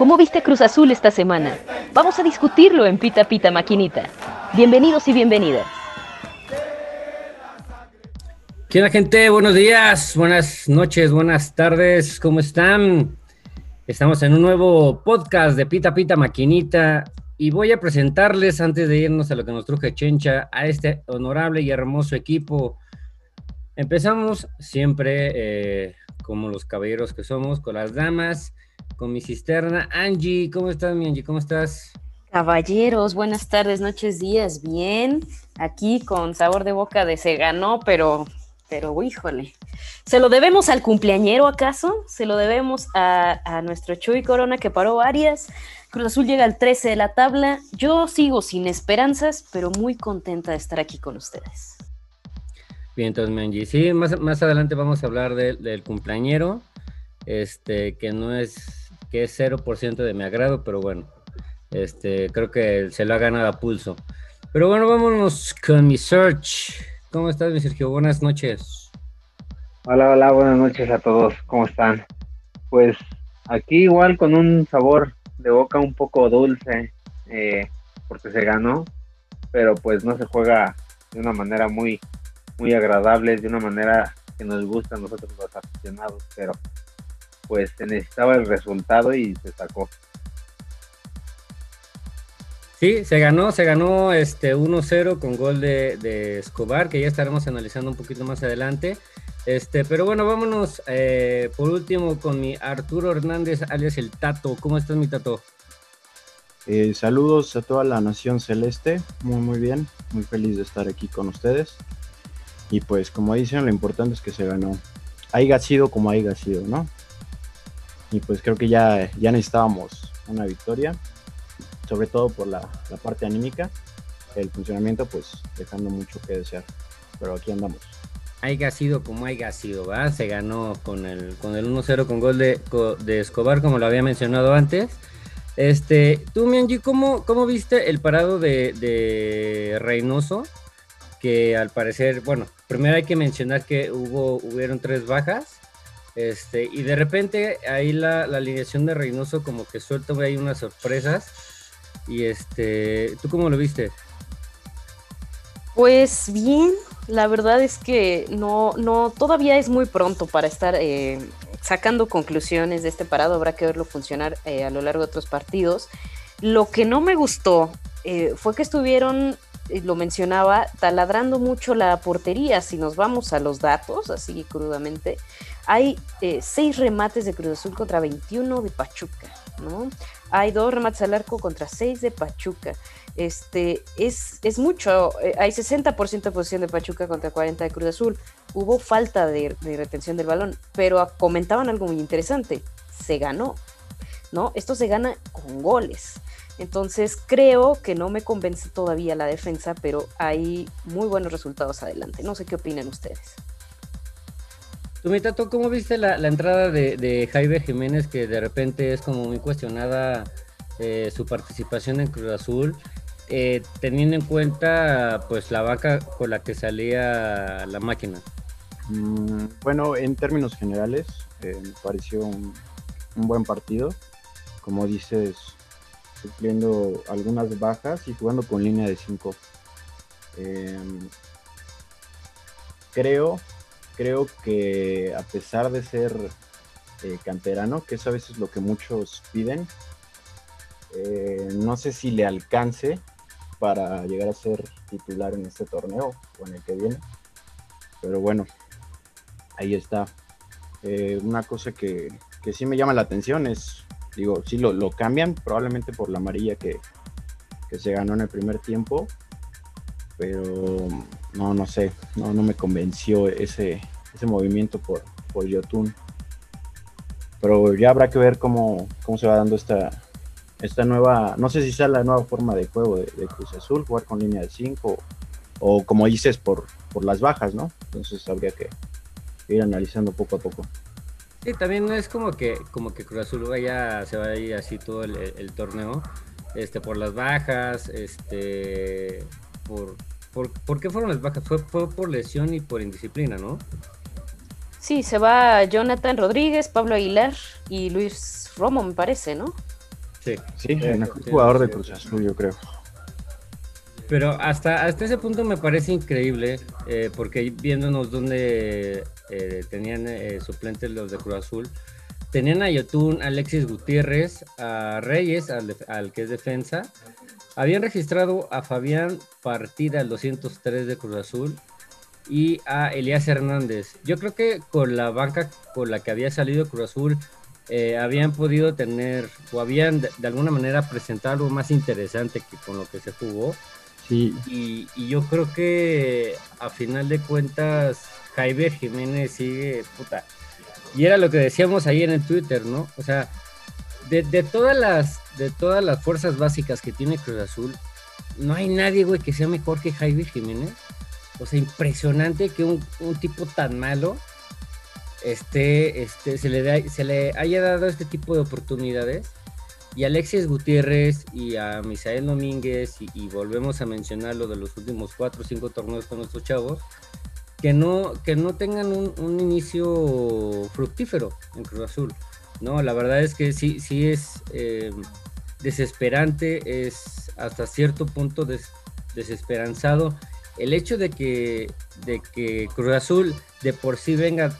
¿Cómo viste Cruz Azul esta semana? Vamos a discutirlo en Pita Pita Maquinita. Bienvenidos y bienvenidas. ¿Qué gente? Buenos días, buenas noches, buenas tardes, ¿cómo están? Estamos en un nuevo podcast de Pita Pita Maquinita y voy a presentarles, antes de irnos a lo que nos truje Chencha, a este honorable y hermoso equipo. Empezamos siempre, eh, como los caballeros que somos, con las damas con mi cisterna. Angie, ¿cómo estás, mi Angie? ¿Cómo estás? Caballeros, buenas tardes, noches, días. Bien, aquí con sabor de boca de se ganó, pero, pero, híjole. ¿Se lo debemos al cumpleañero acaso? ¿Se lo debemos a, a nuestro Chuy Corona que paró varias? Cruz Azul llega al 13 de la tabla. Yo sigo sin esperanzas, pero muy contenta de estar aquí con ustedes. Bien, entonces, Angie, sí, más, más adelante vamos a hablar del cumpleañero, este, que no es que es 0% de mi agrado, pero bueno, este, creo que se lo ha ganado a pulso. Pero bueno, vámonos con mi search. ¿Cómo estás, mi Sergio? Buenas noches. Hola, hola, buenas noches a todos. ¿Cómo están? Pues aquí igual con un sabor de boca un poco dulce, eh, porque se ganó, pero pues no se juega de una manera muy, muy agradable, de una manera que nos gusta a nosotros los aficionados, pero pues se necesitaba el resultado y se sacó. Sí, se ganó, se ganó este 1-0 con gol de, Escobar, que ya estaremos analizando un poquito más adelante. Este, pero bueno, vámonos eh, por último con mi Arturo Hernández, alias el Tato. ¿Cómo estás, mi Tato? Eh, saludos a toda la nación celeste, muy muy bien, muy feliz de estar aquí con ustedes. Y pues como dicen, lo importante es que se ganó. Haiga sido como haya sido, ¿no? Y pues creo que ya, ya necesitábamos una victoria, sobre todo por la, parte anímica, el funcionamiento pues dejando mucho que desear, pero aquí andamos. Haiga sido como haya sido, ¿va? Se ganó con el, con el 1-0 con gol de, de, Escobar, como lo había mencionado antes. Este, tú, Mianji, ¿cómo, ¿cómo viste el parado de, de Reynoso? Que al parecer, bueno, primero hay que mencionar que hubo, hubieron tres bajas este, y de repente ahí la, alineación de Reynoso como que suelta ahí unas sorpresas. Y este, ¿tú cómo lo viste? Pues bien, la verdad es que no, no, todavía es muy pronto para estar eh, sacando conclusiones de este parado. Habrá que verlo funcionar eh, a lo largo de otros partidos. Lo que no me gustó eh, fue que estuvieron lo mencionaba, taladrando mucho la portería. Si nos vamos a los datos, así crudamente, hay eh, seis remates de Cruz Azul contra 21 de Pachuca, ¿no? Hay dos remates al arco contra seis de Pachuca. Este, es, es mucho, eh, hay 60% de posición de Pachuca contra 40 de Cruz Azul. Hubo falta de, retención del balón, pero comentaban algo muy interesante, se ganó, ¿no? Esto se gana con goles. Entonces creo que no me convence todavía la defensa, pero hay muy buenos resultados adelante. No sé qué opinan ustedes. Tú, Mitato, ¿cómo viste la, entrada de, Jaime Jiménez que de repente es como muy cuestionada eh, su participación en Cruz Azul, eh, teniendo en cuenta pues la vaca con la que salía la máquina? Mm, bueno, en términos generales, eh, me pareció un, un buen partido. Como dices, sufriendo algunas bajas y jugando con línea de 5. Em, creo, creo que a pesar de ser eh, canterano, que eso a veces es lo que muchos piden, eh, no sé si le alcance para llegar a ser titular en este torneo o en el que viene. Pero bueno, ahí está. Eh, una cosa que, que sí me llama la atención es Digo, sí lo, cambian, probablemente por la amarilla que, se ganó en el primer tiempo, pero no, no sé, no, no me convenció ese, ese movimiento por, por Yotun. Pero ya habrá que ver cómo, cómo se va dando esta, esta nueva, no sé si sea la nueva forma de juego de, Cruz Azul, jugar con línea de 5 o, como dices, por, por las bajas, ¿no? Entonces habría que ir analizando poco a poco. Sí, también no es como que, como que Cruz Azul vaya, se va a ir así todo el, torneo, este, por las bajas, este, por, por, qué fueron las bajas? Fue, por lesión y por indisciplina, ¿no? Sí, se va Jonathan Rodríguez, Pablo Aguilar y Luis Romo, me parece, ¿no? Sí, sí, el mejor jugador de Cruz Azul, yo creo. Pero hasta, hasta ese punto me parece increíble, eh, porque viéndonos donde eh, tenían eh, suplentes los de Cruz Azul, tenían a Yotun, Alexis Gutiérrez, a Reyes, al, al, que es defensa. Habían registrado a Fabián Partida, el 203 de Cruz Azul, y a Elías Hernández. Yo creo que con la banca con la que había salido Cruz Azul, habían podido tener o habían de, de, alguna manera presentado algo más interesante que con lo que se jugó. Y, yo creo que a final de cuentas, Javier Jiménez sigue puta. Y era lo que decíamos ahí en el Twitter, ¿no? O sea, de, todas las de todas las fuerzas básicas que tiene Cruz Azul, no hay nadie, güey, que sea mejor que Javier Jiménez. O sea, impresionante que un, tipo tan malo este, este, se, le se le haya dado este tipo de oportunidades y Alexis Gutiérrez y a Misael Domínguez y, volvemos a mencionar lo de los últimos cuatro o cinco torneos con nuestros chavos, que no, que no tengan un, inicio fructífero en Cruz Azul. No, la verdad es que sí, sí es eh, desesperante, es hasta cierto punto desesperanzado el hecho de que, de que Cruz Azul de por sí venga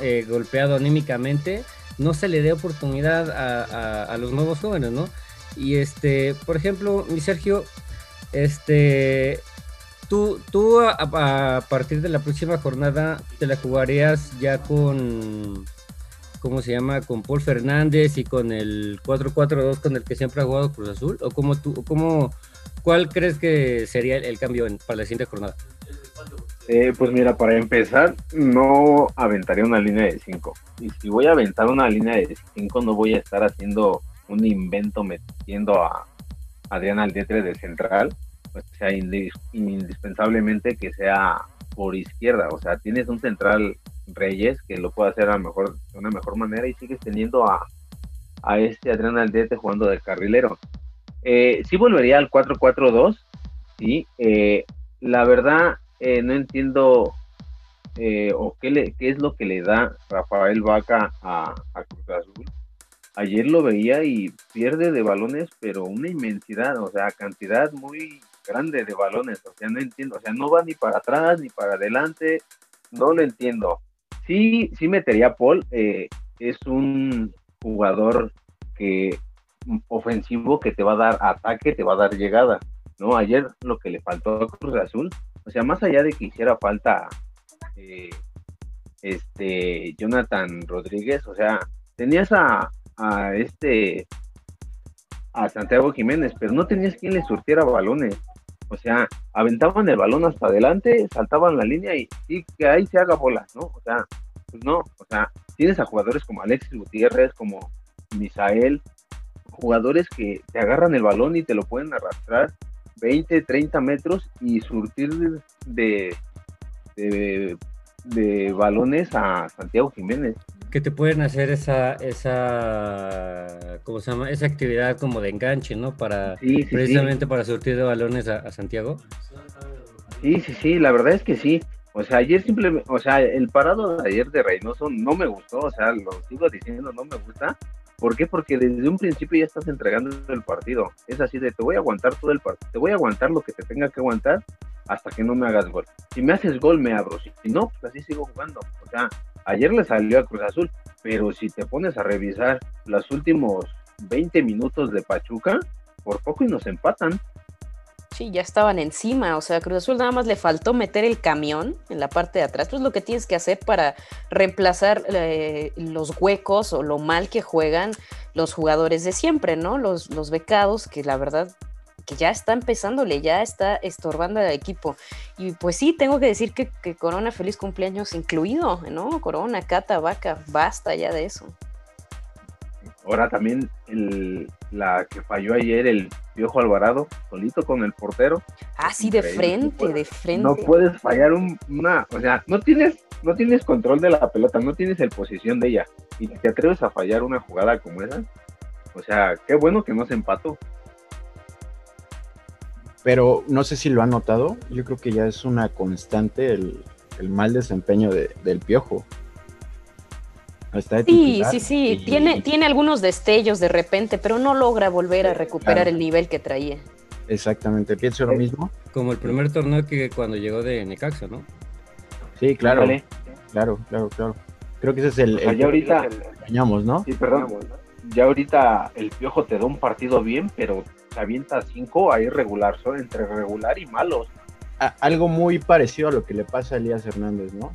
eh, golpeado anímicamente no se le dé oportunidad a, los nuevos jóvenes, ¿no? Y este, por ejemplo, mi Sergio, este, tú, tú a, partir de la próxima jornada te la jugarías ya con, ¿cómo se llama? Con Paul Fernández y con el 4-4-2 con el que siempre ha jugado Cruz Azul, o cómo tú, cómo, cuál crees que sería el, cambio para la siguiente jornada? Eh, pues mira, para empezar, no aventaría una línea de 5. Y si voy a aventar una línea de 5, no voy a estar haciendo un invento metiendo a Adrián Aldietre de central. O sea, indispensablemente que sea por izquierda. O sea, tienes un central Reyes que lo puede hacer a mejor, de una mejor manera y sigues teniendo a, a este Adrián Aldietre jugando de carrilero. Eh, sí volvería al 4-4-2. Sí, eh, la verdad, eh, no entiendo eh, o qué, le, qué es lo que le da Rafael Vaca a, Cruz Azul. Ayer lo veía y pierde de balones, pero una inmensidad, o sea, cantidad muy grande de balones, o sea, no entiendo, o sea, no va ni para atrás ni para adelante, no lo entiendo. Sí, sí metería Paul, eh, es un jugador que ofensivo que te va a dar ataque, te va a dar llegada, ¿no? Ayer lo que le faltó a Cruz Azul o sea, más allá de que hiciera falta eh, este Jonathan Rodríguez, o sea, tenías a, este a Santiago Jiménez, pero no tenías quien le surtiera balones. O sea, aventaban el balón hasta adelante, saltaban la línea y, que ahí se haga bola, ¿no? O sea, pues no, o sea, tienes a jugadores como Alexis Gutiérrez, como Misael, jugadores que te agarran el balón y te lo pueden arrastrar 20, 30 metros y surtir de, de, balones a Santiago Jiménez. Que te pueden hacer esa, esa, ¿cómo se llama? Esa actividad como de enganche, ¿no? Para, precisamente para surtir de balones a, Santiago. Sí, sí, sí, la verdad es que sí. O sea, ayer simplemente, o sea, el parado de ayer de Reynoso no me gustó, o sea, lo sigo diciendo, no me gusta, ¿Por qué? Porque desde un principio ya estás entregando el partido. Es así de, te voy a aguantar todo el partido, te voy a aguantar lo que te tenga que aguantar hasta que no me hagas gol. Si me haces gol, me abro. Si no, pues así sigo jugando. O sea, ayer le salió a Cruz Azul, pero si te pones a revisar los últimos 20 minutos de Pachuca, por poco y nos empatan. Sí, ya estaban encima, o sea, Cruz Azul nada más le faltó meter el camión en la parte de atrás. Pues lo que tienes que hacer para reemplazar eh, los huecos o lo mal que juegan los jugadores de siempre, ¿no? Los, los becados, que la verdad que ya está empezándole, ya está estorbando al equipo. Y pues sí, tengo que decir que, que Corona, feliz cumpleaños incluido, ¿no? Corona, Cata, Vaca, basta ya de eso. Ahora también el, la que falló ayer, el Piojo Alvarado, solito con el portero. Ah, sí, de frente, de frente. No puedes fallar una, o sea, no tienes, no tienes control de la pelota, no tienes el posición de ella. Y te atreves a fallar una jugada como esa. O sea, qué bueno que no se empató. Pero no sé si lo han notado, yo creo que ya es una constante el, mal desempeño del Piojo. sí, sí, sí, tiene, tiene algunos destellos de repente, pero no logra volver a recuperar el nivel que traía. Exactamente, pienso lo mismo. Como el primer torneo que cuando llegó de Necaxa, ¿no? Sí, claro. Claro, claro, claro. Creo que ese es el. ya ahorita. ¿no? Sí, perdón. Ya ahorita el piojo te da un partido bien, pero te avienta cinco ahí regular, son entre regular y malos. algo muy parecido a lo que le pasa a Elías Hernández, ¿no?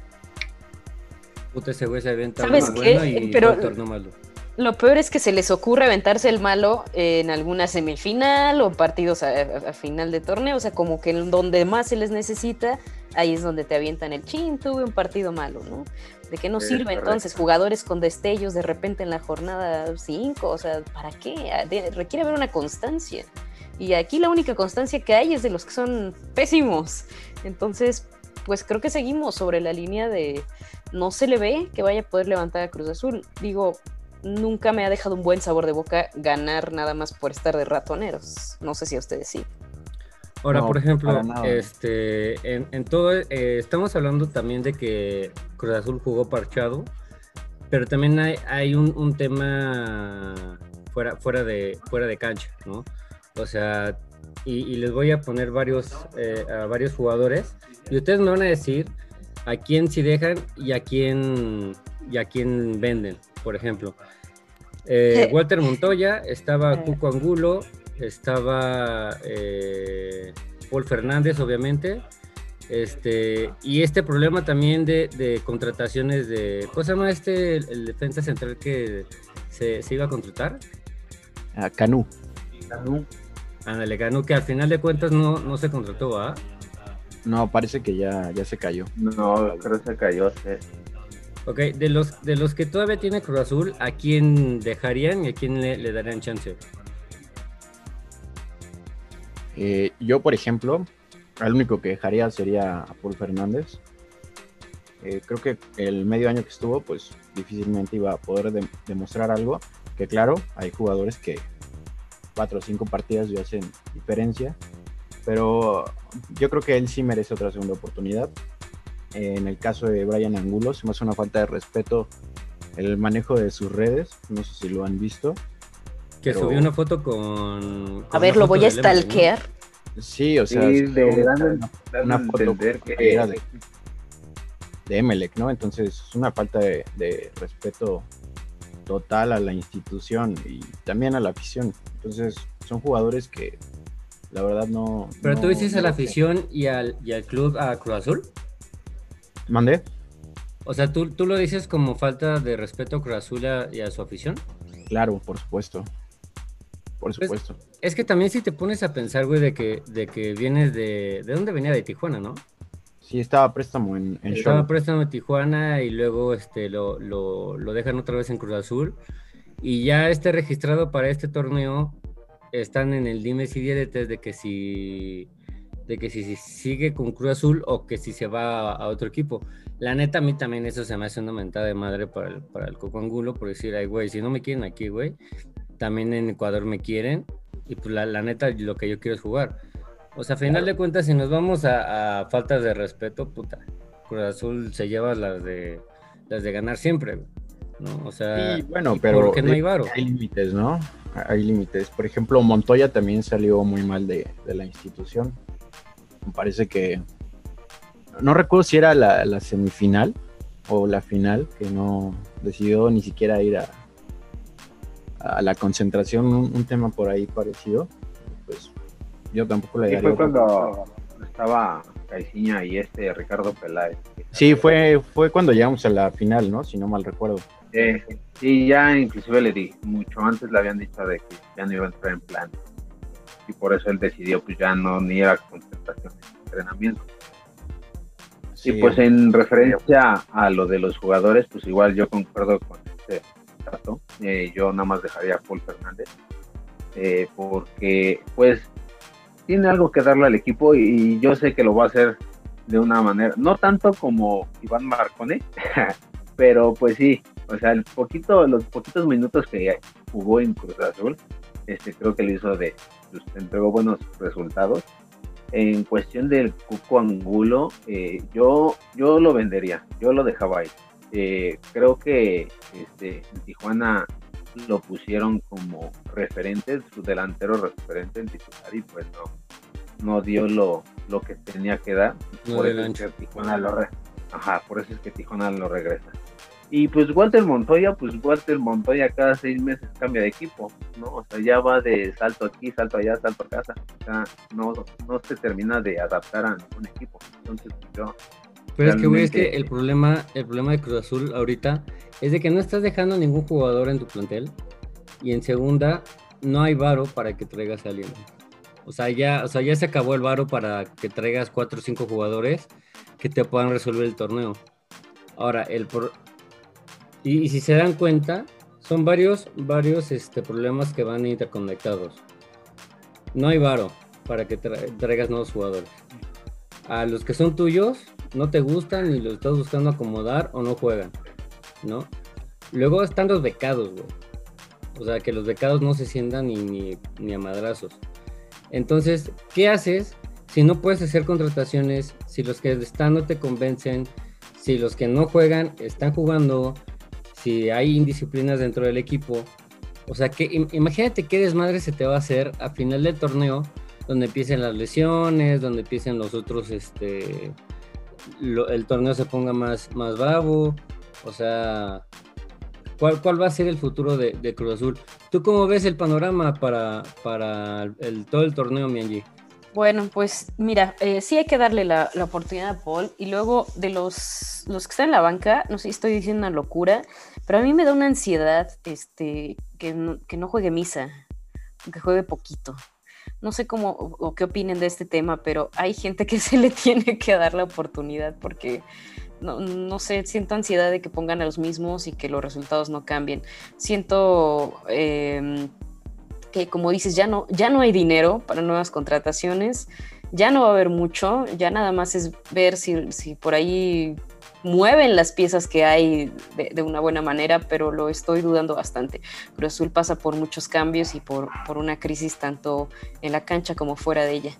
Puta, ese güey se avienta ¿Sabes qué? pero Lo peor es que se les ocurre aventarse el malo en alguna semifinal o partidos a, final de torneo, o sea, como que en donde más se les necesita, ahí es donde te avientan el chin, tuve un partido malo, ¿no? ¿De qué nos sirve entonces jugadores con destellos de repente en la jornada 5? O sea, ¿para qué? Ah, requiere haber una constancia. Y aquí la única constancia que hay es de los que son pésimos. Entonces, pues creo que seguimos sobre la línea de no se le ve que vaya a poder levantar a Cruz Azul. Digo, nunca me ha dejado un buen sabor de boca ganar nada más por estar de ratoneros. No sé si a ustedes sí. Ahora, por ejemplo, este, en, todo, eh, estamos hablando también de que Cruz Azul jugó parchado, pero también hay, hay un, tema fuera, fuera, de, fuera de cancha, ¿no? O sea, y, les voy a poner varios, eh, a varios jugadores, y ustedes me van a decir a quién sí dejan y a quién, y a quién venden, por ejemplo. Eh, Walter Montoya, estaba Cuco Angulo, estaba eh, Paul Fernández, obviamente. Este, y este problema también de, contrataciones de. ¿Cómo se llama este, el, defensa central que se, iba a contratar? A Canú. Canú. Ándale, Canú, que al final de cuentas no, no se contrató, ¿ah? No, parece que ya, ya se cayó. No, creo que se cayó, sí. Ok, de los, de los que todavía tiene Cruz Azul, ¿a quién dejarían y a quién le, le darían chance? Eh, yo, por ejemplo, el único que dejaría sería a Paul Fernández. Eh, creo que el medio año que estuvo, pues difícilmente iba a poder demostrar algo. Que claro, hay jugadores que cuatro o cinco partidas ya hacen diferencia. Pero yo creo que él sí merece otra segunda oportunidad. En el caso de Brian Angulo, se me hace una falta de respeto el manejo de sus redes. No sé si lo han visto. Que subió una foto con. a ver, lo voy a stalkear. Sí, o sea, una, foto que era de, de Emelec, ¿no? Entonces es una falta de, respeto total a la institución y también a la afición. Entonces son jugadores que la verdad no. Pero tú dices a la afición y al, y al club a Cruz Azul. ¿Mandé? O sea, ¿tú, ¿tú lo dices como falta de respeto a Cruz Azul y a su afición? Claro, por supuesto por pues, supuesto. es que también si te pones a pensar, güey, de que, de que vienes de... ¿De dónde venía? De Tijuana, ¿no? Sí, estaba préstamo en, en Estaba préstamo en Tijuana y luego este, lo, dejan otra vez en Cruz Azul. Y ya este registrado para este torneo están en el dime si diretes de que si de que si, sigue con Cruz Azul o que si se va a, otro equipo. La neta, a mí también eso se me hace una mentada de madre para el, para el Coco Angulo, por decir, ay, güey, si no me quieren aquí, güey, también en Ecuador me quieren y pues la, neta lo que yo quiero es jugar. O sea, a final de cuentas, si nos vamos a, faltas de respeto, puta, Cruz Azul se lleva las de las de ganar siempre, ¿no? O sea, bueno, pero porque no hay varo. Hay límites, ¿no? Hay límites. Por ejemplo, Montoya también salió muy mal de, la institución. Me parece que no recuerdo si era la, la semifinal o la final que no decidió ni siquiera ir a, a la concentración, un, tema por ahí parecido, pues yo tampoco le daría. fue cuando estaba Caiciña y este Ricardo Peláez. Sí, fue, fue cuando llegamos a la final, ¿no? Si no mal recuerdo. sí, ya inclusive le di, mucho antes le habían dicho de que ya no iba a entrar en plan. Y por eso él decidió pues ya no ni era concentración, entrenamiento. Sí, y pues en referencia a lo de los jugadores, pues igual yo concuerdo con este eh, yo nada más dejaría a Paul Fernández, eh, porque pues tiene algo que darle al equipo y, yo sé que lo va a hacer de una manera, no tanto como Iván Marcone, pero pues sí, o sea, el poquito, los poquitos minutos que jugó en Cruz Azul, este, creo que le hizo de, pues, entregó buenos resultados. En cuestión del Cuco Angulo, eh, yo, yo lo vendería, yo lo dejaba ahí eh, creo que este, en Tijuana lo pusieron como referente, su delantero referente en titular y pues no, no dio lo, lo que tenía que dar. por, eso es que Tijuana lo Ajá, por eso es que Tijuana lo regresa. Y pues Walter Montoya, pues Walter Montoya cada seis meses cambia de equipo, ¿no? O sea, ya va de salto aquí, salto allá, salto a casa. O sea, no, no se termina de adaptar a un equipo. Entonces, yo. Pero es que, güey, es que el problema, el problema de Cruz Azul ahorita es de que no estás dejando ningún jugador en tu plantel. Y en segunda, no hay varo para que traigas a alguien. O sea, ya, o sea, ya se acabó el varo para que traigas cuatro o cinco jugadores que te puedan resolver el torneo. Ahora, el, por, y, si se dan cuenta, son varios, varios este, problemas que van interconectados. No hay varo para que traigas nuevos jugadores. A los que son tuyos, no te gustan ni los estás buscando acomodar o no juegan, ¿no? Luego están los becados, güey. O sea, que los becados no se sientan ni, ni, ni a madrazos. Entonces, ¿qué haces si no puedes hacer contrataciones? Si los que están no te convencen, si los que no juegan están jugando, si hay indisciplinas dentro del equipo, o sea, que imagínate qué desmadre se te va a hacer a final del torneo, donde empiecen las lesiones, donde empiecen los otros, este, el torneo se ponga más, más bravo, o sea, ¿cuál, cuál va a ser el futuro de, Cruz Azul? ¿Tú cómo ves el panorama para, para el, todo el torneo, Mianji? Bueno, pues mira, eh, sí hay que darle la, oportunidad a Paul y luego de los, los que están en la banca, no sé estoy diciendo una locura, pero a mí me da una ansiedad este, que, no, que no juegue misa, que juegue poquito. No sé cómo o, qué opinen de este tema, pero hay gente que se le tiene que dar la oportunidad porque no, no, sé, siento ansiedad de que pongan a los mismos y que los resultados no cambien. Siento em, que, como dices, ya no, ya no hay dinero para nuevas contrataciones, ya no va a haber mucho, ya nada más es ver si, si por ahí mueven las piezas que hay de, una buena manera, pero lo estoy dudando bastante. Cruz Azul pasa por muchos cambios y por, por una crisis tanto en la cancha como fuera de ella.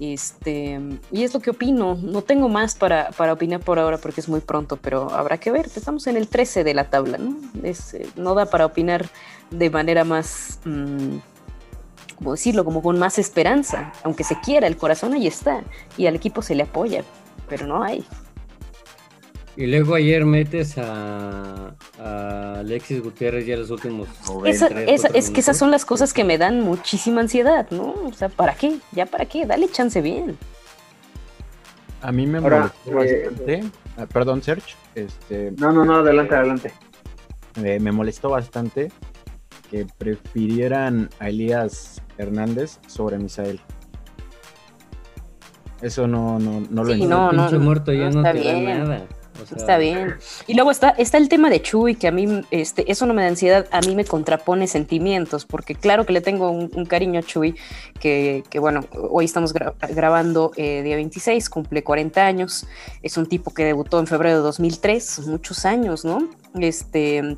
Este, y es lo que opino. No tengo más para, para, opinar por ahora porque es muy pronto, pero habrá que ver. Estamos en el 13 de la tabla, ¿no? Es, eh, no da para opinar de manera más... Mm, como decirlo, como con más esperanza, aunque se quiera, el corazón ahí está y al equipo se le apoya, pero no hay. Y luego ayer metes a, Alexis Gutiérrez ya los últimos. Esa, es que esas son las cosas que me dan muchísima ansiedad, ¿no? O sea, ¿para qué? ¿Ya para qué? Dale chance bien. A mí me molestó eh, bastante. Ah, perdón, Serge. Este, no, no, no, adelante, adelante. me molestó bastante que prefirieran a Elías Hernández sobre Misael. Eso no, no, no lo entiendo. No, no, muerto ya no, te da nada. Está bien. Y luego está, está el tema de Chuy, que a mí, este, eso no me da ansiedad, a mí me contrapone sentimientos, porque claro que le tengo un, cariño a Chuy, que, bueno, hoy estamos grabando eh, día 26, cumple 40 años, es un tipo que debutó en febrero de 2003, muchos años, ¿no? Este,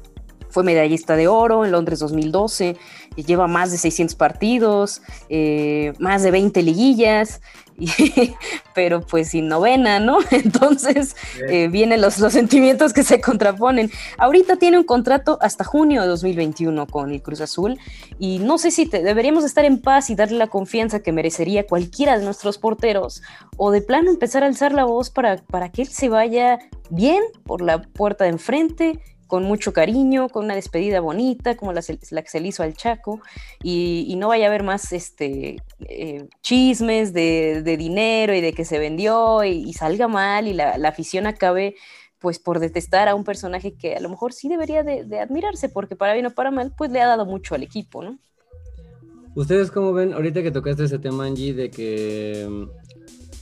fue medallista de oro en Londres 2012, y lleva más de 600 partidos, eh, más de 20 liguillas, pero pues sin novena, ¿no? Entonces eh, vienen los, los sentimientos que se contraponen. Ahorita tiene un contrato hasta junio de 2021 con el Cruz Azul y no sé si deberíamos estar en paz y darle la confianza que merecería cualquiera de nuestros porteros o de plano empezar a alzar la voz para, para que él se vaya bien por la puerta de enfrente con mucho cariño, con una despedida bonita, como la, que se le hizo al Chaco, y, no vaya a haber más este, eh, chismes de, dinero y de que se vendió y, salga mal y la, afición acabe pues por detestar a un personaje que a lo mejor sí debería de, admirarse, porque para bien o para mal, pues le ha dado mucho al equipo, ¿no? ¿Ustedes cómo ven, ahorita que tocaste ese tema, Angie, de que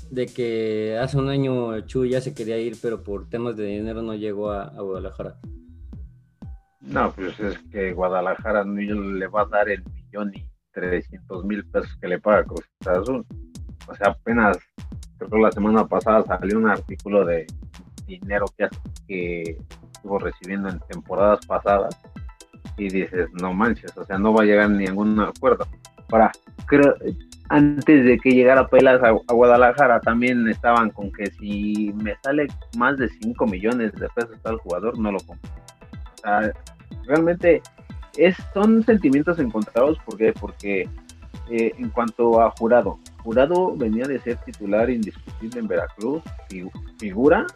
de que hace un año Chuy ya se quería ir, pero por temas de dinero no llegó a Guadalajara? No, pues es que Guadalajara no le va a dar el millón y trescientos mil pesos que le paga Cruz Azul. O sea, apenas, creo que la semana pasada salió un artículo de dinero que, estuvo recibiendo en temporadas pasadas y dices, no manches, o sea, no va a llegar ningún acuerdo. Para, creo, antes de que llegara Pelas a, Guadalajara también estaban con que si me sale más de 5 millones de pesos al jugador, no lo compro. Realmente es, son sentimientos encontrados porque, porque eh, en cuanto a Jurado, Jurado venía de ser titular indiscutible en Veracruz, figura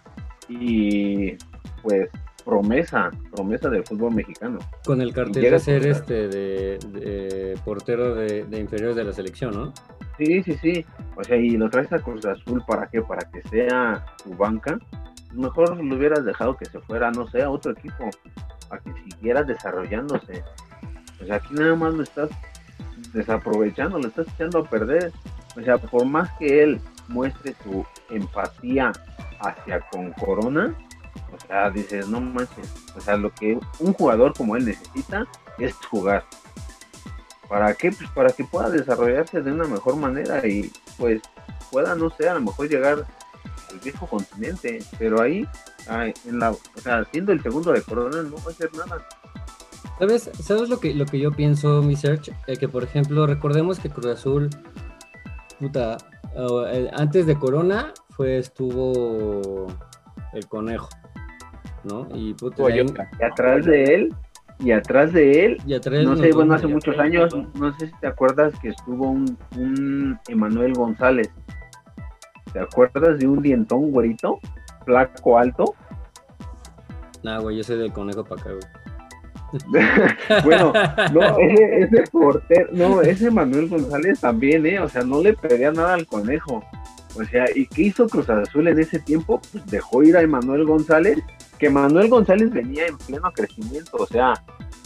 y pues promesa, promesa del fútbol mexicano. Con el cartel de ser este de, portero de, de, inferiores de la selección, ¿no? Sí, sí, sí. O sea, y lo traes a Cruz Azul para qué? Para que sea su banca. Mejor lo hubieras dejado que se fuera, no sé, a otro equipo, para que siguiera desarrollándose. O sea, aquí nada más lo estás desaprovechando, lo estás echando a perder. O sea, por más que él muestre su empatía hacia con Corona, o sea, dices, no manches, o sea, lo que un jugador como él necesita es jugar. ¿Para qué? Pues para que pueda desarrollarse de una mejor manera y pues pueda, no sé, a lo mejor llegar al viejo continente, pero ahí, en la, o sea, siendo el segundo de Corona, no va a hacer nada. ¿Sabes, ¿Sabes lo que, lo que yo pienso, mi search? Eh, que por ejemplo, recordemos que Cruz Azul, puta, antes de Corona fue, estuvo el conejo. ¿no? Y, atrás de él, y atrás de él, no sé, bueno, hace muchos años, no sé si te acuerdas que estuvo un, un Emanuel González. ¿Te acuerdas de un dientón güerito? Flaco alto. Nah, güey, yo soy del conejo para acá, güey. bueno, no, ese, ese portero, no, ese Manuel González también, ¿eh? O sea, no le pedía nada al conejo. O sea, ¿y qué hizo Cruz Azul en ese tiempo? Pues dejó ir a Emanuel González que Manuel González venía en pleno crecimiento, o sea,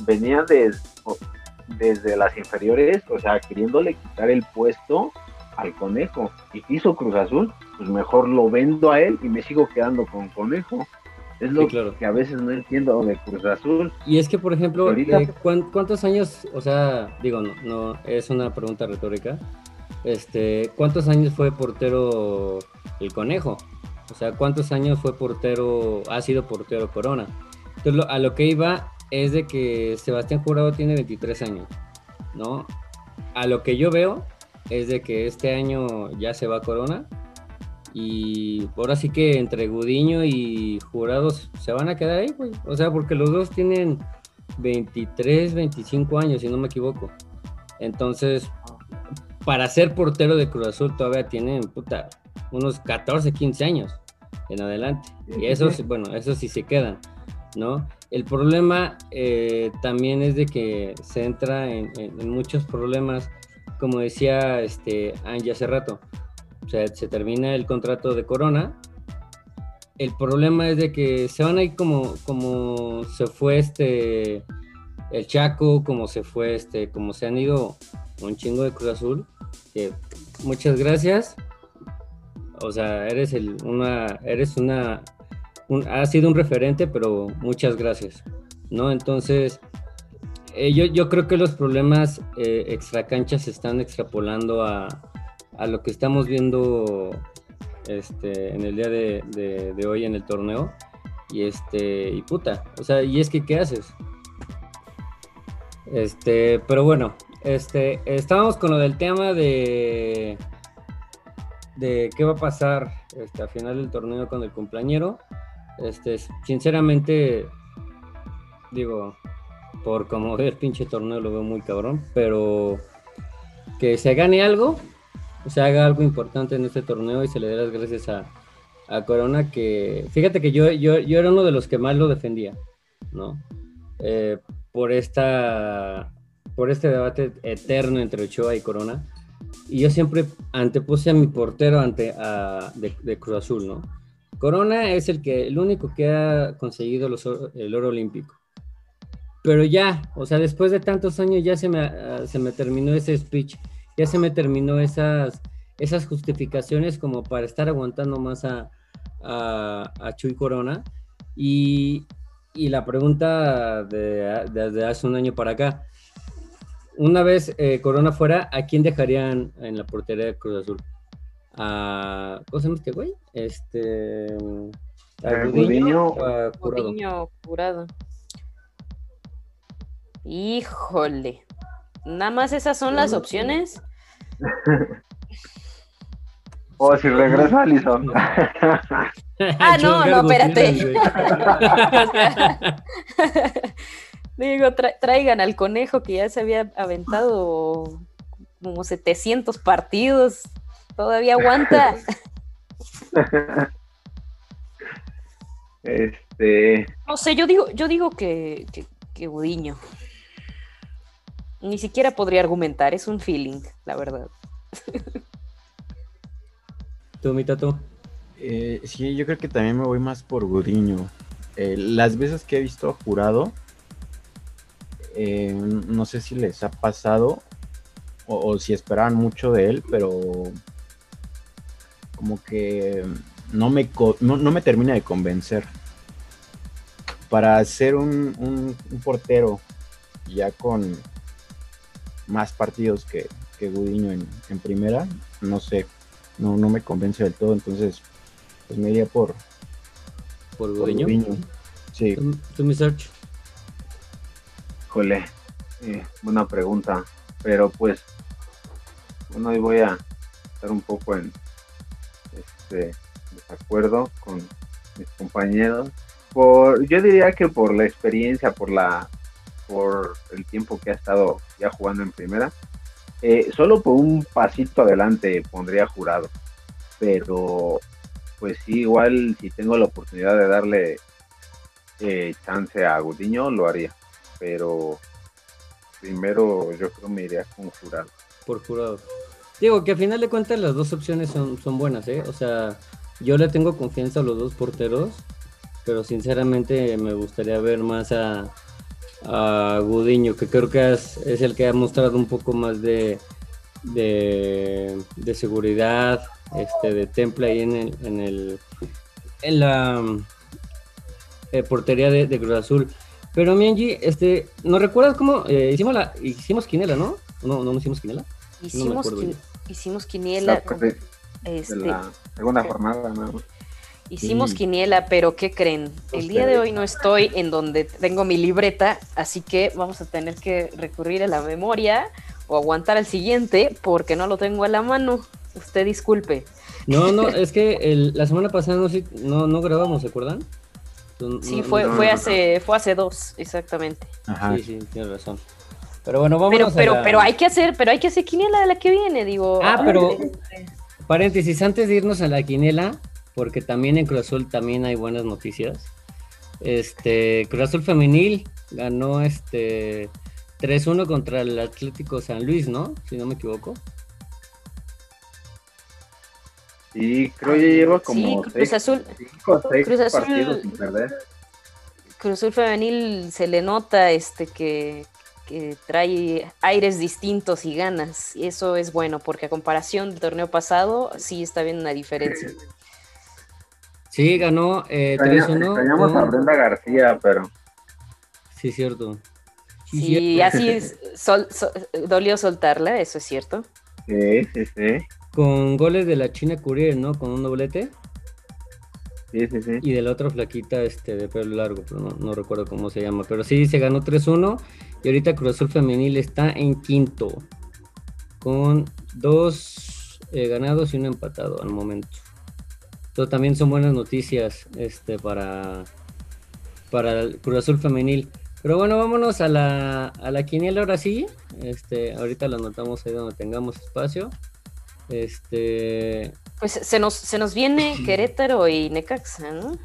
venía desde las inferiores, o sea, queriéndole quitar el puesto al conejo. Y hizo Cruz Azul, pues mejor lo vendo a él y me sigo quedando con conejo. Es lo que a veces no entiendo de Cruz Azul. Y es que, por ejemplo, eh, ¿cuántos años, o sea, digo, no, no, es una pregunta retórica, este, ¿cuántos años fue portero el conejo? O sea, ¿cuántos años fue portero, ha sido portero Corona? Entonces, a lo que iba es de que Sebastián Jurado tiene 23 años, ¿no? A lo que yo veo es de que este año ya se va Corona y ahora sí que entre Gudiño y Jurados se van a quedar ahí, güey. O sea, porque los dos tienen 23, 25 años, si no me equivoco. Entonces, para ser portero de Cruz Azul todavía tienen, puta, unos 14, 15 años en adelante. Y eso, bueno, eso sí se quedan, ¿no? El problema eh, también es de que se entra en, muchos problemas, como decía este Angie hace rato. O sea, se termina el contrato de Corona. El problema es de que se van a ir como, como se fue este el Chaco, como se fue este, como se han ido un chingo de Cruz Azul. Que muchas gracias, o sea, eres el, una, eres una, ha sido un referente, pero muchas gracias, ¿no? Entonces, eh, yo, yo, creo que los problemas eh, extracanchas se están extrapolando a, a, lo que estamos viendo este, en el día de, de, hoy en el torneo. Y este, y puta, o sea, y es que, ¿qué haces? Este, pero bueno, este, estábamos con lo del tema de de qué va a pasar este, al final del torneo con el cumpleañero. Este, sinceramente, digo, por como el pinche torneo lo veo muy cabrón, pero que se gane algo, se haga algo importante en este torneo y se le dé las gracias a, Corona, que fíjate que yo, yo, yo, era uno de los que más lo defendía, ¿no? Eh, por esta por este debate eterno entre Ochoa y Corona y yo siempre antepuse a mi portero ante de, Cruz Azul, ¿no? Corona es el que el único que ha conseguido el oro olímpico. Pero ya, o sea, después de tantos años ya se me, ah, se me terminó ese speech, ya se me terminó esas, esas justificaciones como para estar aguantando más a, a, Chuy Corona. Y, y la pregunta de, desde hace un año para acá, una vez eh, Corona fuera, ¿a quién dejarían en la portería de Cruz Azul? A, ¿Cómo se llama este güey? Este. A Gudiño, Curado. Híjole. Nada más esas son las opciones. O si regresa Alison. Ah, no, no, espérate. Digo, traigan al conejo que ya se había aventado como 700 partidos. Todavía aguanta. Este. No sé, yo digo, yo digo que, que, que Budiño. Ni siquiera podría argumentar, es un feeling, la verdad. ¿Tú, mi tato? Eh, sí, yo creo que también me voy más por Gudiño. Eh, las veces que he visto a Jurado, eh, no sé si les ha pasado o, si esperaban mucho de él, pero como que no me, no, me termina de convencer. Para ser un, portero ya con más partidos que, que Gudiño en, primera, no sé, no, no me convence del todo, entonces pues me iría por... ¿Por Gudiño? Sí. ¿Tú, mi search? Jole, eh, buena pregunta, pero pues, bueno, hoy voy a estar un poco en este desacuerdo con mis compañeros. Por, yo diría que por la experiencia, por la por el tiempo que ha estado ya jugando en primera, eh, solo por un pasito adelante pondría jurado, pero pues sí, igual si tengo la oportunidad de darle eh, chance a Gudiño, lo haría, pero primero yo creo me iría con jurado. Por jurado. Digo que a final de cuentas las dos opciones son, son buenas, ¿eh? O sea, yo le tengo confianza a los dos porteros, pero sinceramente me gustaría ver más a, a Gudiño, que creo que es, el que ha mostrado un poco más de, de, seguridad, este, de temple ahí en el, en el en la eh, portería de, Cruz Azul. Pero Mienji, este, ¿no recuerdas cómo eh, hicimos la hicimos quinela, no? No, no hicimos quinela. Hicimos, hicimos quiniela. este, la segunda jornada, ¿no? Hicimos quiniela, pero ¿qué creen? El día de hoy no estoy en donde tengo mi libreta, así que vamos a tener que recurrir a la memoria o aguantar al siguiente porque no lo tengo a la mano. Usted disculpe. No, no, es que la semana pasada no, no, grabamos, ¿se acuerdan? sí, fue, fue, hace, fue hace dos, exactamente. Ajá. Sí, sí, tienes razón. Pero bueno, vamos pero, pero, pero hay que hacer, pero hay que hacer quiniela de la que viene, digo. Ah, pero paréntesis, antes de irnos a la quiniela, porque también en Cruz Azul también hay buenas noticias. Este, Cruz Azul femenil ganó este 3-1 contra el Atlético San Luis, ¿no? Si no me equivoco. Sí, creo que lleva como sí, Cruz Azul, Cruz Azul, partidos sin perder. Cruz Azul femenil se le nota este que, que trae aires distintos y ganas. Y eso es bueno, porque a comparación del torneo pasado, sí está viendo una diferencia. Sí, ganó eh, 3-1. Teníamos a Brenda García, pero. Sí, cierto. Sí, así es, dolió soltarla, eso es cierto. Sí, sí, sí. Con goles de la China Courier, ¿no? Con un doblete. Sí, sí, sí. Y de la otra flaquita este, de pelo largo, pero no, recuerdo cómo se llama. Pero sí, se ganó 3-1 y ahorita Cruz Azul Femenil está en quinto. Con dos eh, ganados y uno empatado al momento también son buenas noticias este, para, para el Cruz Azul femenil. Pero bueno, vámonos a la, a la quiniela ahora sí. Este, ahorita la anotamos ahí donde tengamos espacio. Este. Pues se nos, se nos viene Querétaro y Necaxa, ¿no?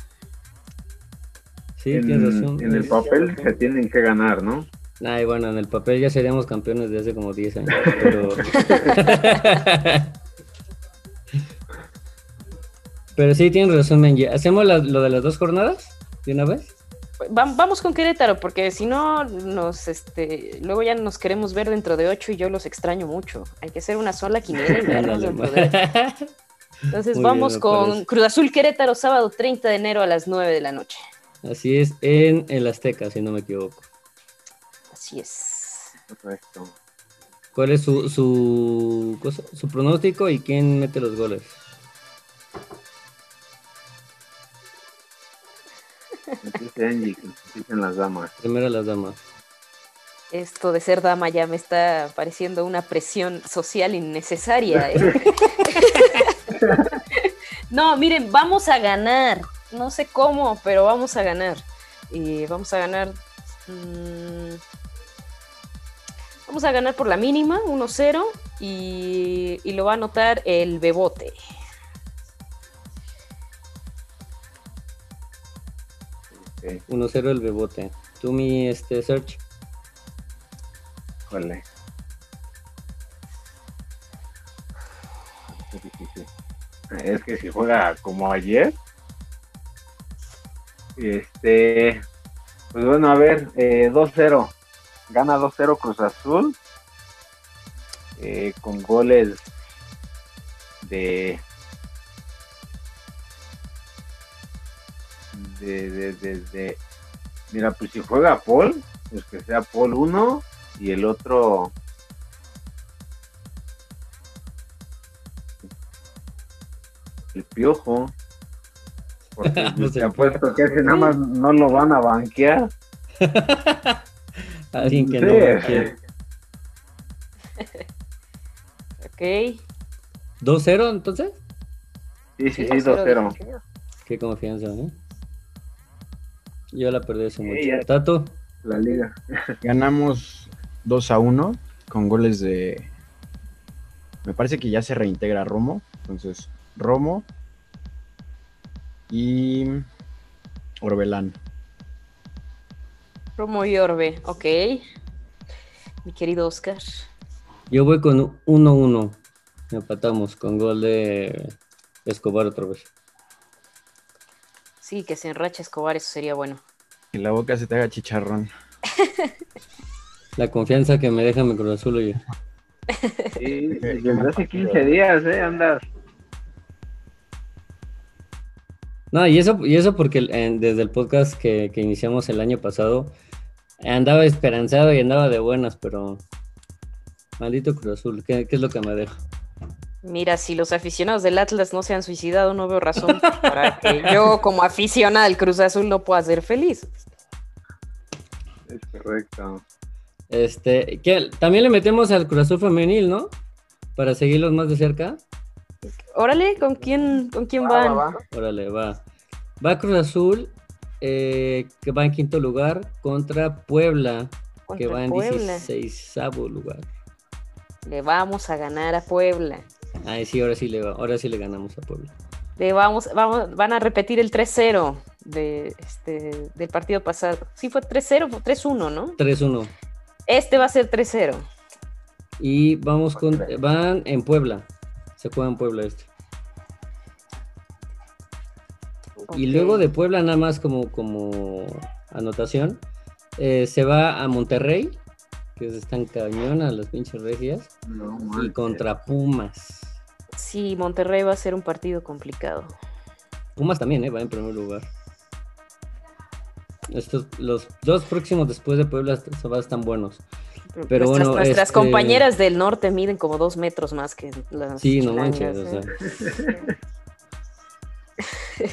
Sí, en, razón. En el papel se tienen que ganar, ¿no? Ay, bueno, en el papel ya seríamos campeones de hace como 10 años, pero... Pero sí, tienen razón, Menji. ¿Hacemos lo de las dos jornadas de una vez? Vamos con Querétaro, porque si no, nos, este, luego ya nos queremos ver dentro de ocho y yo los extraño mucho. Hay que hacer una sola quiniela Entonces vamos con Cruz Azul Querétaro, sábado 30 de enero a las 9 de la noche. Así es, en el Azteca, si no me equivoco. Así es. Correcto. ¿Cuál es su, su, su pronóstico y quién mete los goles? Angie, que las damas. Primero las damas. Esto de ser dama ya me está pareciendo una presión social innecesaria. ¿eh? no, miren, vamos a ganar. No sé cómo, pero vamos a ganar. Y vamos a ganar. mmm, vamos a ganar por la mínima, 1-0. Y, y lo va a anotar el Bebote. Ok, 1-0 el bebote. Tú mi este search. híjole. Es que si juega como ayer. Este. Pues bueno, a ver, eh, 2-0. Gana 2-0 Cruz Azul. eh, con goles de. De, de, de, de- Mira, pues si juega Paul, pues que sea Paul 1 y el otro. El piojo. Porque Pues te apuesto que ese nada más no lo van a banquear. Alguien que Sí. no quiere. Ok. 2-0 entonces. Sí, sí, sí, 2-0 2-0. definido. Qué confianza, ¿eh? Yo la perdí hace mucho. Ya. Tato, La liga. Ganamos 2 a 1 con goles de. Me parece que ya se reintegra Romo. Entonces, Romo y Orbelán. Romo y Orbe, ok. Mi querido Oscar. yo voy con 1-1. Empatamos con gol de Escobar otra vez. Sí, que se enracha Escobar, eso sería bueno. Que la boca se te haga chicharrón. La confianza que me deja mi Cruz Azul, oye. Sí, desde hace 15 días, ¿eh? Andas. No, y eso, y eso porque eh, desde el podcast que, que iniciamos el año pasado andaba esperanzado y andaba de buenas, pero maldito Cruz Azul, ¿qué, qué es lo que me deja? Mira, si los aficionados del Atlas no se han suicidado, no veo razón para que yo, como aficionada del Cruz Azul, no pueda ser feliz. Es correcto. Este, que también le metemos al Cruz Azul femenil, ¿no? Para seguirlos más de cerca. Órale, ¿con quién, con quién Va, van? va, va. Órale, va. Va Cruz Azul, eh, que va en quinto lugar, contra Puebla, que va en Puebla. 16 lugar. Le vamos a ganar a Puebla. Ay, sí, ahora sí le ahora sí le ganamos a Puebla. Le vamos, vamos, van a repetir el 3-0 de, este, del partido pasado. Sí, fue 3-0, fue 3-1, ¿no? 3-1. Este va a ser 3-0. Y vamos con. Van en Puebla. Se juega en Puebla este. Y Ok. luego de Puebla, nada más como, como anotación, eh, se va a Monterrey, que están cañón a las pinches regias, No, y contra Pumas. Sí, Monterrey va a ser un partido complicado. Pumas también, ¿eh? Va en primer lugar. Estos, los dos próximos después de Puebla están buenos. Pero nuestras, bueno, nuestras este- compañeras del norte miden como dos metros más que las Sí, no manches, o ¿eh? sea.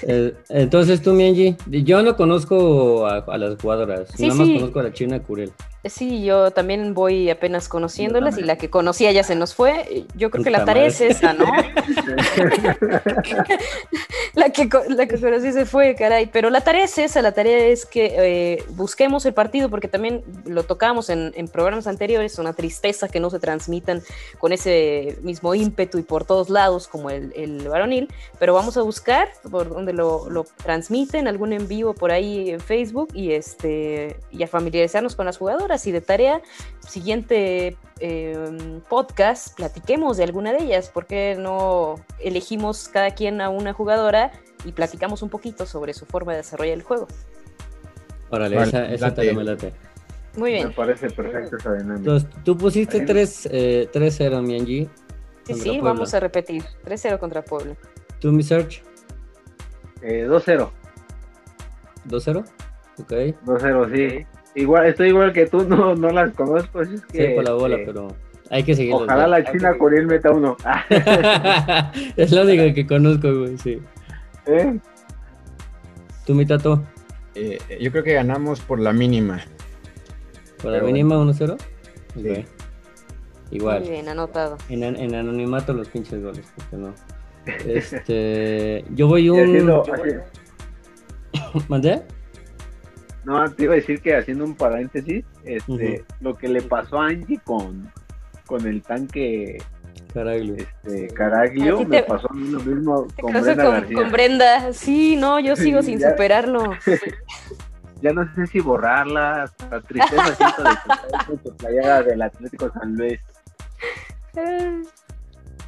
Eh, entonces tú, Mienji, yo no conozco a, a las jugadoras, Sí, nada más sí. conozco a la China Curel. Sí, yo también voy apenas conociéndolas y la que conocía ya se nos fue. Yo creo que la tarea es esa, ¿no? la, que, co- la que conocí se fue, caray. Pero la tarea es esa, la tarea es que eh, busquemos el partido porque también lo tocamos en, en programas anteriores, una tristeza que no se transmitan con ese mismo ímpetu y por todos lados como el, el varonil, pero vamos a buscar por donde lo, lo transmiten, algún en vivo por ahí en Facebook y, este, y a familiarizarnos con las jugadoras y de tarea, siguiente eh, podcast, platiquemos de alguna de ellas, porque no elegimos cada quien a una jugadora y platicamos un poquito sobre su forma de desarrollar el juego. Órale, Vale, esa, esa late. me late. Muy Me bien. parece perfecto esa dinámica. Entonces, tú pusiste Ahí. 3 eh, 3-0, Mienji. Sí, sí, Puebla. vamos a repetir. 3-0 contra Puebla. Tú, mi search, Eh, 2-0. 2-0. Ok. 2-0, sí. Igual, estoy igual que tú, no, no las conozco. así es Sí, que, por la bola, eh, pero hay que seguirlas. Ojalá la China Curiel meta uno. Ah, es la única que conozco, güey, sí. ¿eh? Tú, mi tato. Eh, yo creo que ganamos por la mínima. Con la mínima 1-0. Sí. Igual. Muy bien, anotado. En, an- en anonimato los pinches goles, porque no. Este, yo voy un. ¿Mandé? No, te iba a decir que haciendo un paréntesis, este, lo que le pasó a Angie con, con el tanque Caraglio. este, Caraglio, ti me te- pasó a mí lo mismo Te con Brenda con, García. con Brenda. Sí, no, yo sigo sin Ya. superarlo. Ya no sé si borrarla, la tristeza siento de que tu playera del Atlético San Luis.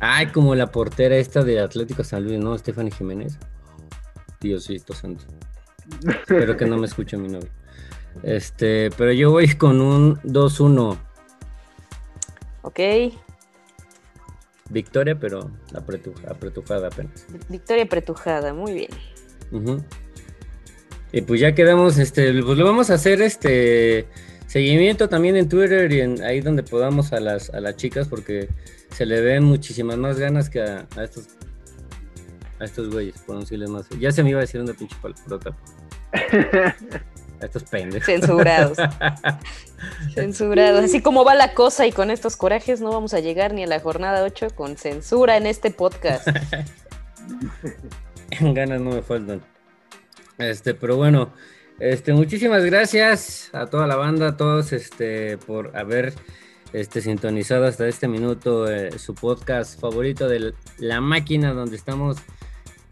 Ay, como la portera esta de Atlético San Luis, ¿no? Stephanie Jiménez. Diosito santo. Espero que no me escuche mi novio. Este, pero yo voy con un 2-1. Ok, Victoria, pero apretu- apretujada apenas. victoria pretujada, muy bien. Y pues ya quedamos, este, pues le vamos a hacer este seguimiento también en Twitter y en ahí donde podamos a las, a las chicas porque se le ven muchísimas más ganas que a, a estos a estos güeyes, por no decirles más. Ya se me iba a decir una pinche palabra. A estos pendejos. Censurados. Censurados. Así como va la cosa y con estos corajes no vamos a llegar ni a la jornada 8 con censura en este podcast. ganas no me faltan. Este, pero bueno, este, muchísimas gracias a toda la banda, a todos, este, por haber este, sintonizado hasta este minuto eh, su podcast favorito de La Máquina, donde estamos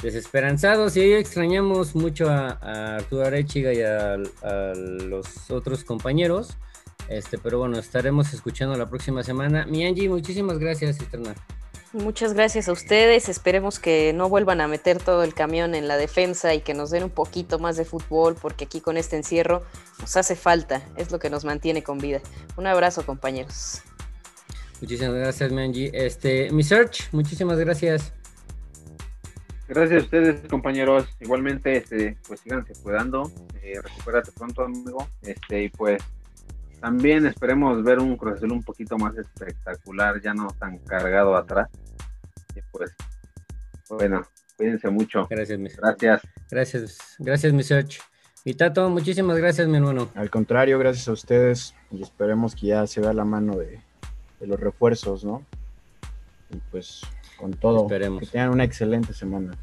desesperanzados y extrañamos mucho a, a Arturo Arechiga y a, a los otros compañeros. Este, pero bueno, estaremos escuchando la próxima semana. Mi Angie, muchísimas gracias, Cisterna. Muchas gracias a ustedes. Esperemos que no vuelvan a meter todo el camión en la defensa y que nos den un poquito más de fútbol, porque aquí con este encierro nos hace falta. Es lo que nos mantiene con vida. Un abrazo, compañeros. Muchísimas gracias, Manji. Este, mi search, muchísimas gracias. Gracias a ustedes, compañeros. Igualmente, este, pues síganse cuidando. Eh, recupérate pronto, amigo. Este, y pues también esperemos ver un Cruz un poquito más espectacular, ya no tan cargado atrás. Y pues, bueno, cuídense mucho. Gracias, mi Gracias. Gracias, gracias, mi search. Mi Tato, muchísimas gracias, mi hermano. Al contrario, gracias a ustedes y esperemos que ya se vea la mano de, de los refuerzos, ¿no? Y pues con todo, Esperemos. que tengan una excelente semana.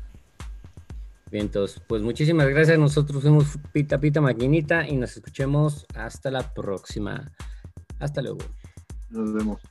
Bien, entonces, pues muchísimas gracias. Nosotros fuimos Pita Pita Maquinita y nos escuchemos hasta la próxima. Hasta luego. Nos vemos.